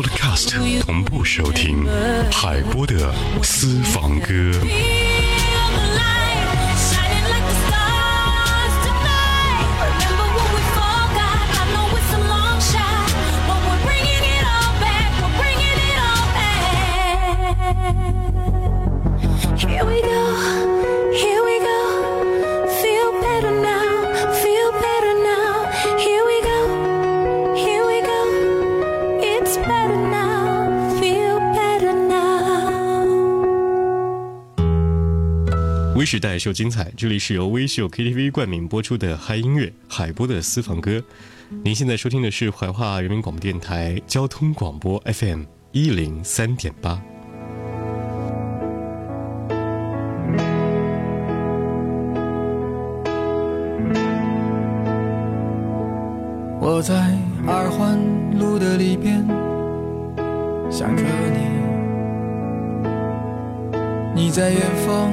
Podcast 同步收听海波的私房歌。时代秀精彩，这里是由微秀 KTV 冠名播出的嗨音乐海波的私房歌。您现在收听的是怀化人民广播电台交通广播 FM 一零三点八。我在二环路的里边想着你，你在远方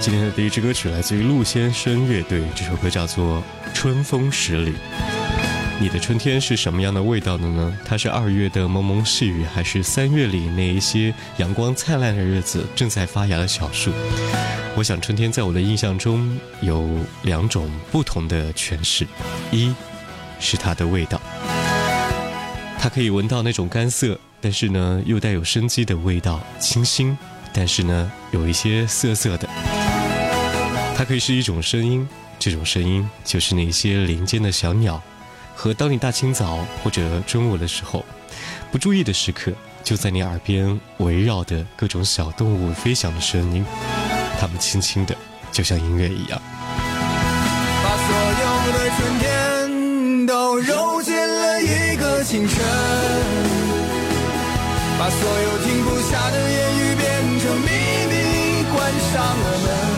今天的第一支歌曲来自于陆先生乐队，这首歌叫做《春风十里》。你的春天是什么样的味道的呢？它是二月的蒙蒙细雨，还是三月里那一些阳光灿烂的日子正在发芽的小树？我想春天在我的印象中有两种不同的诠释：一是它的味道，它可以闻到那种干涩，但是呢又带有生机的味道，清新，但是呢有一些涩涩的。它可以是一种声音，这种声音就是那些林间的小鸟，和当你大清早或者中午的时候，不注意的时刻，就在你耳边围绕的各种小动物飞翔的声音，它们轻轻的，就像音乐一样。把所有的春天都揉进了一个清晨，把所有停不下的言语变成秘密，关上了门。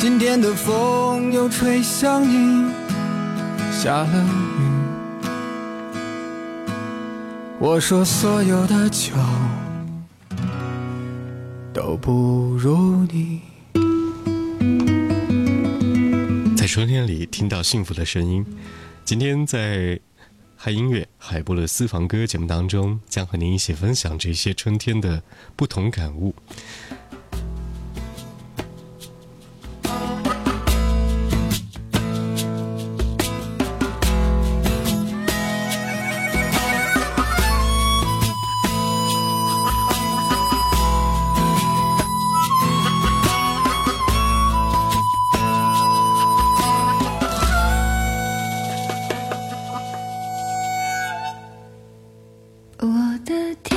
今天的风又吹向你，下了雨。我说所有的酒都不如你。在春天里听到幸福的声音。今天在嗨音乐海波的私房歌节目当中，将和您一起分享这些春天的不同感悟。我的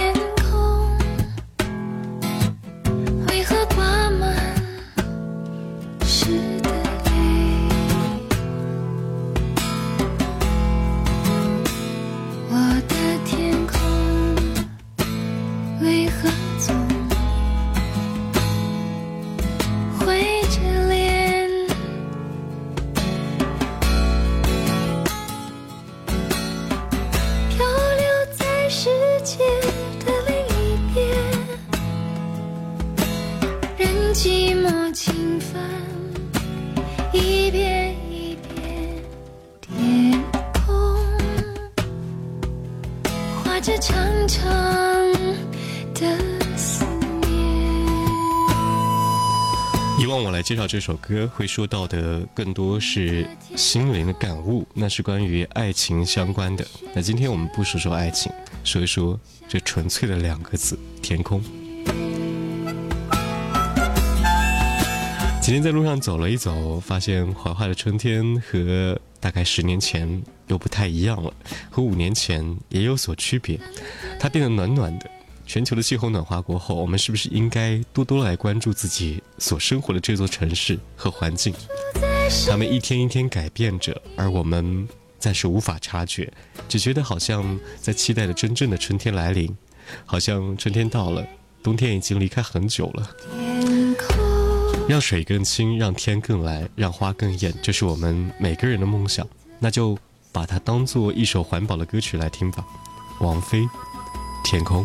寂寞侵犯，一遍一遍，天空画着长长的思念。以往我来介绍这首歌，会说到的更多是心灵的感悟，那是关于爱情相关的。那今天我们不说说爱情，说一说这纯粹的两个字——天空。今天在路上走了一走，发现怀化的春天和大概十年前又不太一样了，和五年前也有所区别。它变得暖暖的。全球的气候暖化过后，我们是不是应该多多来关注自己所生活的这座城市和环境？它们一天一天改变着，而我们暂时无法察觉，只觉得好像在期待着真正的春天来临，好像春天到了，冬天已经离开很久了。让水更清，让天更蓝，让花更艳，这是我们每个人的梦想。那就把它当做一首环保的歌曲来听吧。王菲，《天空》。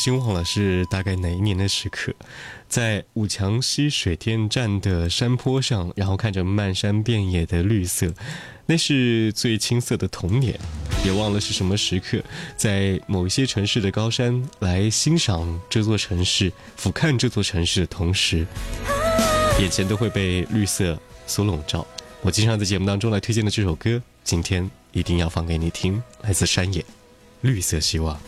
心忘了是大概哪一年的时刻，在武强溪水电站的山坡上，然后看着漫山遍野的绿色，那是最青涩的童年。也忘了是什么时刻，在某一些城市的高山来欣赏这座城市，俯瞰这座城市的同时，眼前都会被绿色所笼罩。我经常在节目当中来推荐的这首歌，今天一定要放给你听，来自山野，绿色希望。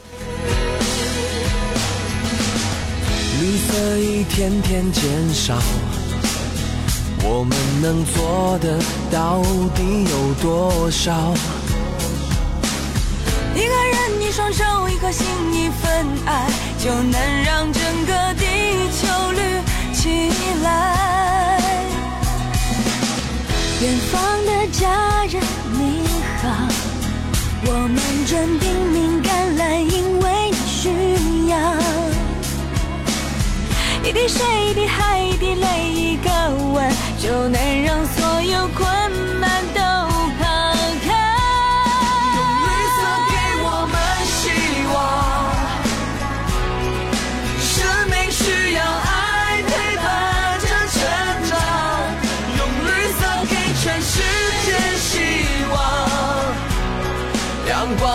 绿色一天天减少，我们能做的到底有多少？一个人，一双手，一颗心，一份爱，就能滴水，一滴海，一滴泪，一个吻，就能让所有困难都抛开。绿色给我们希望，生命需要爱陪伴着成长，用绿色给全世界希望，阳光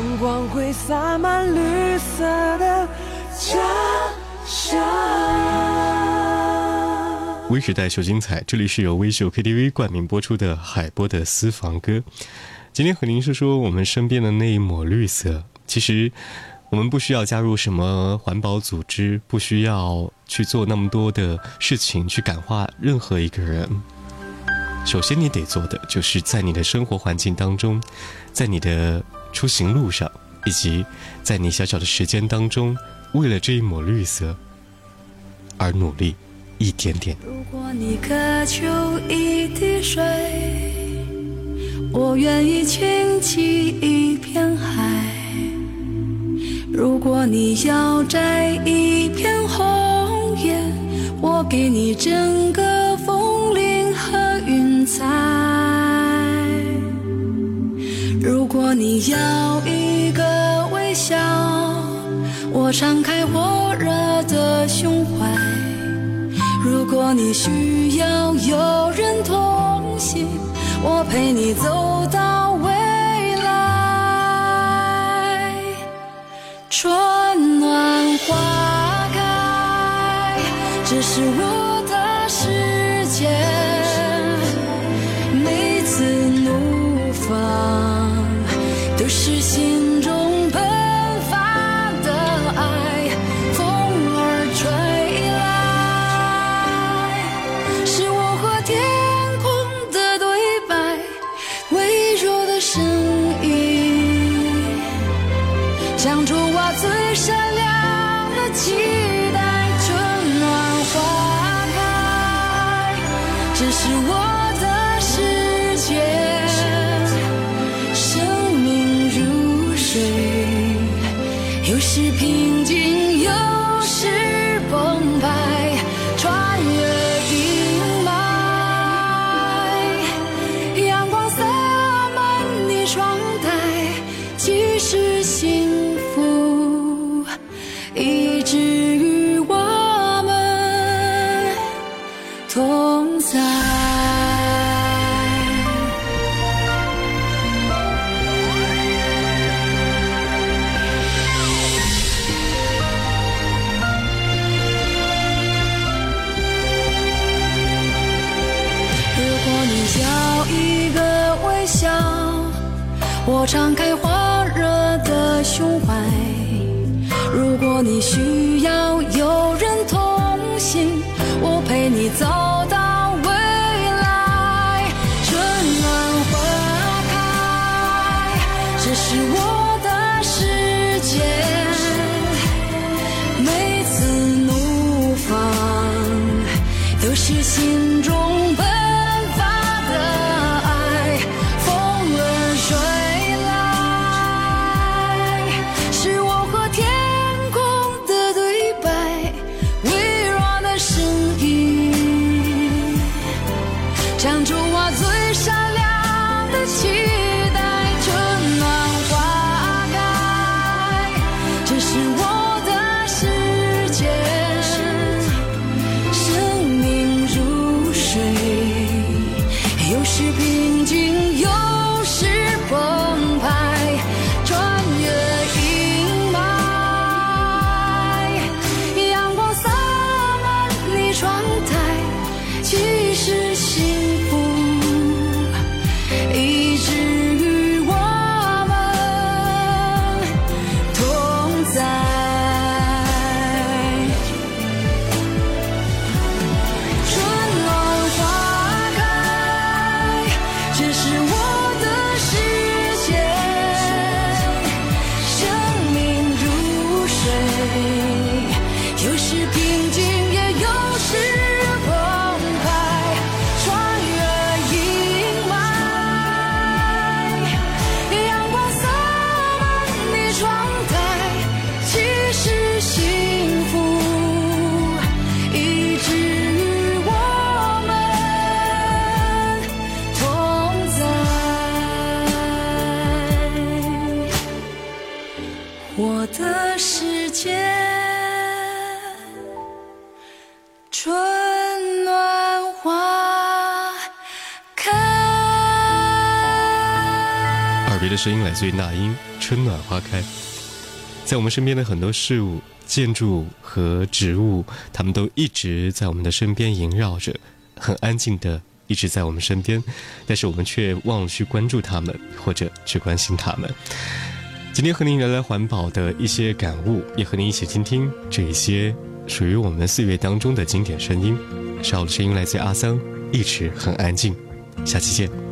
阳光会洒满绿色的家乡。微时代秀精彩，这里是由微秀 KTV 冠名播出的海波的私房歌。今天和您说说我们身边的那一抹绿色。其实，我们不需要加入什么环保组织，不需要去做那么多的事情去感化任何一个人。首先，你得做的就是在你的生活环境当中，在你的出行路上，以及在你小小的时间当中，为了这一抹绿色而努力，一点点。如果你渴求一滴水，我愿意倾起一片海。如果你要摘一片红叶，我给你整个风铃和云彩。你要一个微笑，我敞开火热的胸怀。如果你需要有人同行，我陪你走到未来。春暖花开，这是我是我的世界。敞开火热的胸怀。如果你需声音来自于那英，《春暖花开》。在我们身边的很多事物、建筑和植物，它们都一直在我们的身边萦绕着，很安静的一直在我们身边，但是我们却忘了去关注它们，或者去关心它们。今天和您聊聊环保的一些感悟，也和您一起倾听这些属于我们岁月当中的经典声音。少的声音来自阿桑，一直很安静。下期见。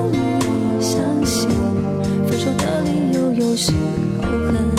我相信分手的理由，有时候很。